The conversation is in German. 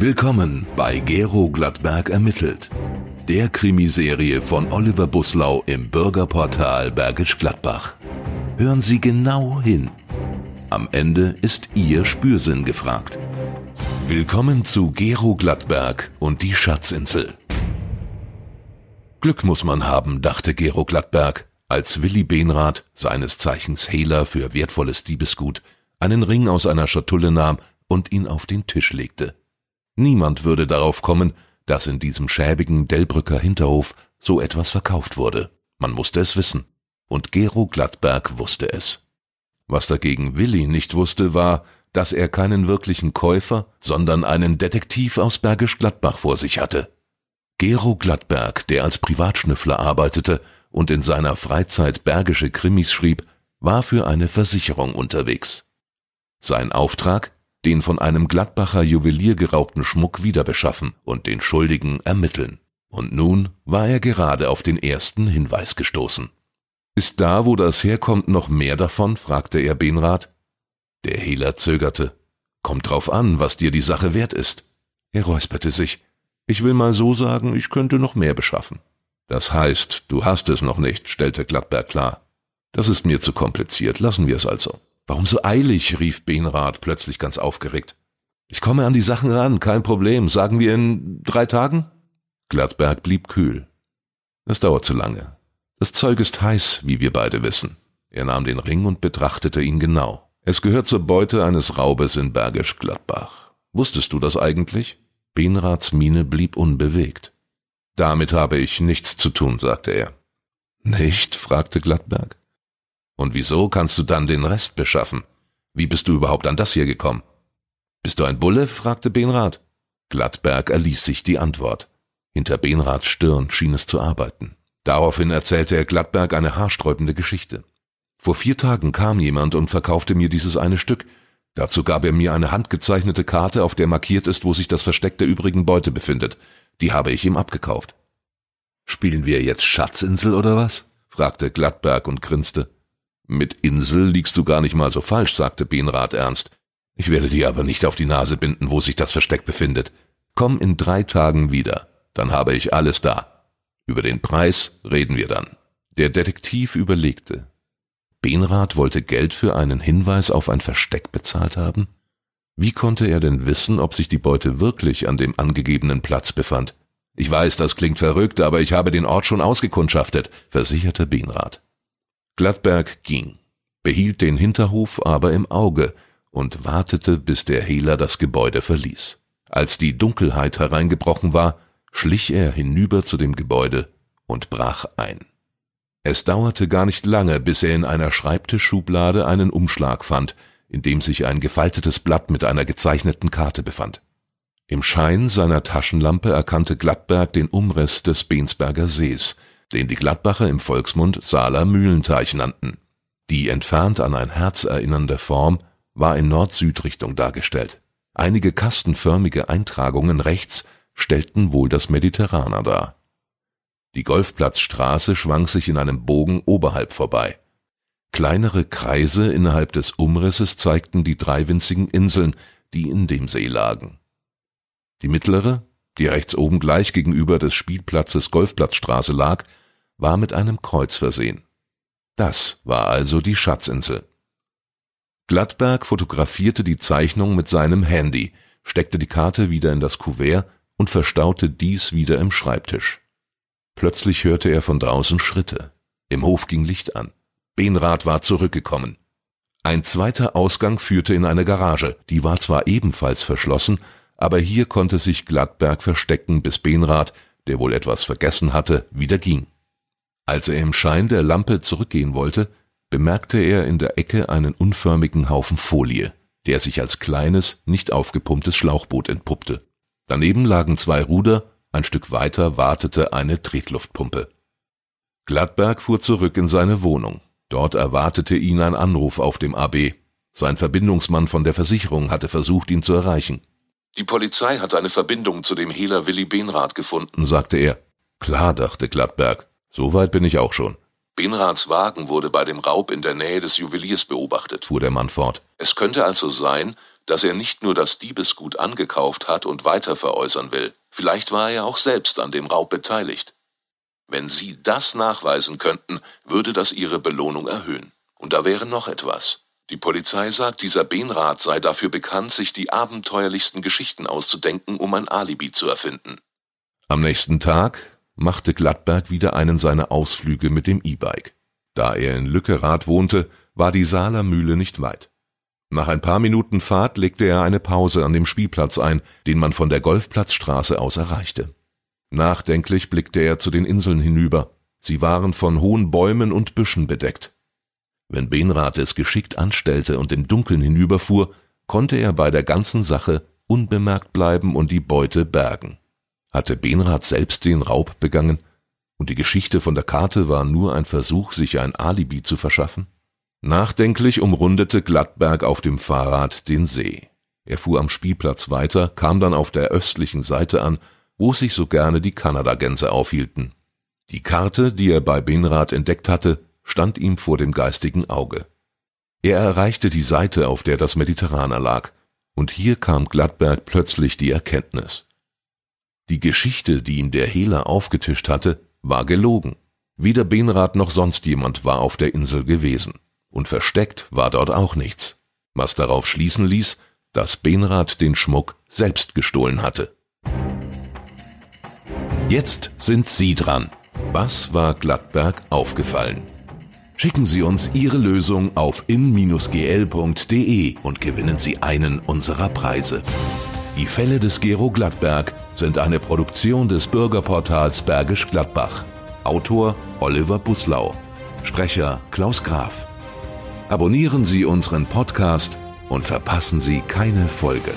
Willkommen bei Gero Gladberg ermittelt. Der Krimiserie von Oliver Buslau im Bürgerportal Bergisch Gladbach. Hören Sie genau hin. Am Ende ist Ihr Spürsinn gefragt. Willkommen zu Gero Gladberg und die Schatzinsel. Glück muss man haben, dachte Gero Gladberg, als Willi Benrath, seines Zeichens Hehler für wertvolles Diebesgut, einen Ring aus einer Schatulle nahm und ihn auf den Tisch legte. Niemand würde darauf kommen, dass in diesem schäbigen Delbrücker Hinterhof so etwas verkauft wurde. Man musste es wissen. Und Gero Gladberg wusste es. Was dagegen Willi nicht wusste, war, dass er keinen wirklichen Käufer, sondern einen Detektiv aus Bergisch Gladbach vor sich hatte. Gero Gladberg, der als Privatschnüffler arbeitete und in seiner Freizeit bergische Krimis schrieb, war für eine Versicherung unterwegs. Sein Auftrag, den von einem Gladbacher Juwelier geraubten Schmuck wiederbeschaffen und den Schuldigen ermitteln. Und nun war er gerade auf den ersten Hinweis gestoßen. Ist da, wo das herkommt, noch mehr davon? fragte er Benrath. Der Hehler zögerte. Kommt drauf an, was dir die Sache wert ist. Er räusperte sich. Ich will mal so sagen, ich könnte noch mehr beschaffen. Das heißt, du hast es noch nicht, stellte Gladberg klar. Das ist mir zu kompliziert, lassen wir es also. Warum so eilig? rief Benrath plötzlich ganz aufgeregt. Ich komme an die Sachen ran, kein Problem. Sagen wir in drei Tagen? Gladberg blieb kühl. Es dauert zu lange. Das Zeug ist heiß, wie wir beide wissen. Er nahm den Ring und betrachtete ihn genau. Es gehört zur Beute eines Raubes in Bergisch Gladbach. Wusstest du das eigentlich? Benraths Miene blieb unbewegt. Damit habe ich nichts zu tun, sagte er. Nicht? fragte Gladberg. Und wieso kannst du dann den Rest beschaffen? Wie bist du überhaupt an das hier gekommen? Bist du ein Bulle? fragte Benrath. Gladberg erließ sich die Antwort. Hinter Benraths Stirn schien es zu arbeiten. Daraufhin erzählte er Gladberg eine haarsträubende Geschichte. Vor vier Tagen kam jemand und verkaufte mir dieses eine Stück. Dazu gab er mir eine handgezeichnete Karte, auf der markiert ist, wo sich das Versteck der übrigen Beute befindet. Die habe ich ihm abgekauft. Spielen wir jetzt Schatzinsel oder was? fragte Gladberg und grinste. Mit Insel liegst du gar nicht mal so falsch, sagte Benrath ernst. Ich werde dir aber nicht auf die Nase binden, wo sich das Versteck befindet. Komm in drei Tagen wieder, dann habe ich alles da. Über den Preis reden wir dann. Der Detektiv überlegte. Benrath wollte Geld für einen Hinweis auf ein Versteck bezahlt haben? Wie konnte er denn wissen, ob sich die Beute wirklich an dem angegebenen Platz befand? Ich weiß, das klingt verrückt, aber ich habe den Ort schon ausgekundschaftet, versicherte Benrath. Gladberg ging, behielt den Hinterhof aber im Auge und wartete, bis der Hehler das Gebäude verließ. Als die Dunkelheit hereingebrochen war, schlich er hinüber zu dem Gebäude und brach ein. Es dauerte gar nicht lange, bis er in einer Schreibtischschublade einen Umschlag fand, in dem sich ein gefaltetes Blatt mit einer gezeichneten Karte befand. Im Schein seiner Taschenlampe erkannte Gladberg den Umriss des Bensberger Sees, den die Gladbacher im Volksmund Saaler Mühlenteich nannten. Die entfernt an ein Herz erinnernde Form war in Nord-Süd-Richtung dargestellt. Einige kastenförmige Eintragungen rechts stellten wohl das Mediterraner dar. Die Golfplatzstraße schwang sich in einem Bogen oberhalb vorbei. Kleinere Kreise innerhalb des Umrisses zeigten die drei winzigen Inseln, die in dem See lagen. Die mittlere, die rechts oben gleich gegenüber des Spielplatzes Golfplatzstraße lag, war mit einem Kreuz versehen. Das war also die Schatzinsel. Gladberg fotografierte die Zeichnung mit seinem Handy, steckte die Karte wieder in das Kuvert und verstaute dies wieder im Schreibtisch. Plötzlich hörte er von draußen Schritte. Im Hof ging Licht an. Benrath war zurückgekommen. Ein zweiter Ausgang führte in eine Garage, die war zwar ebenfalls verschlossen, aber hier konnte sich Gladberg verstecken, bis Benrath, der wohl etwas vergessen hatte, wieder ging. Als er im Schein der Lampe zurückgehen wollte, bemerkte er in der Ecke einen unförmigen Haufen Folie, der sich als kleines, nicht aufgepumptes Schlauchboot entpuppte. Daneben lagen zwei Ruder, ein Stück weiter wartete eine Tretluftpumpe. Gladberg fuhr zurück in seine Wohnung. Dort erwartete ihn ein Anruf auf dem AB. Sein Verbindungsmann von der Versicherung hatte versucht, ihn zu erreichen. Die Polizei hat eine Verbindung zu dem Hehler Willi Benrath gefunden, sagte er. Klar, dachte Gladberg. So weit bin ich auch schon. Benraths Wagen wurde bei dem Raub in der Nähe des Juweliers beobachtet, fuhr der Mann fort. Es könnte also sein, dass er nicht nur das Diebesgut angekauft hat und weiter veräußern will, vielleicht war er auch selbst an dem Raub beteiligt. Wenn Sie das nachweisen könnten, würde das Ihre Belohnung erhöhen. Und da wäre noch etwas. Die Polizei sagt, dieser Benrath sei dafür bekannt, sich die abenteuerlichsten Geschichten auszudenken, um ein Alibi zu erfinden. Am nächsten Tag machte Gladberg wieder einen seiner Ausflüge mit dem E-Bike. Da er in Lückerath wohnte, war die Saaler Mühle nicht weit. Nach ein paar Minuten Fahrt legte er eine Pause an dem Spielplatz ein, den man von der Golfplatzstraße aus erreichte. Nachdenklich blickte er zu den Inseln hinüber. Sie waren von hohen Bäumen und Büschen bedeckt. Wenn Benrath es geschickt anstellte und im Dunkeln hinüberfuhr, konnte er bei der ganzen Sache unbemerkt bleiben und die Beute bergen. Hatte Benrath selbst den Raub begangen, und die Geschichte von der Karte war nur ein Versuch, sich ein Alibi zu verschaffen? Nachdenklich umrundete Gladberg auf dem Fahrrad den See. Er fuhr am Spielplatz weiter, kam dann auf der östlichen Seite an, wo sich so gerne die Kanadagänse aufhielten. Die Karte, die er bei Benrath entdeckt hatte, stand ihm vor dem geistigen Auge. Er erreichte die Seite, auf der das Mediterraner lag, und hier kam Gladberg plötzlich die Erkenntnis. Die Geschichte, die ihm der Hehler aufgetischt hatte, war gelogen. Weder Benrath noch sonst jemand war auf der Insel gewesen. Und versteckt war dort auch nichts. Was darauf schließen ließ, dass Benrath den Schmuck selbst gestohlen hatte. Jetzt sind Sie dran. Was war Gladberg aufgefallen? Schicken Sie uns Ihre Lösung auf in-gl.de und gewinnen Sie einen unserer Preise. Die Fälle des Gero Gladberg sind eine Produktion des Bürgerportals Bergisch Gladbach. Autor Oliver Buslau. Sprecher Klaus Graf. Abonnieren Sie unseren Podcast und verpassen Sie keine Folge.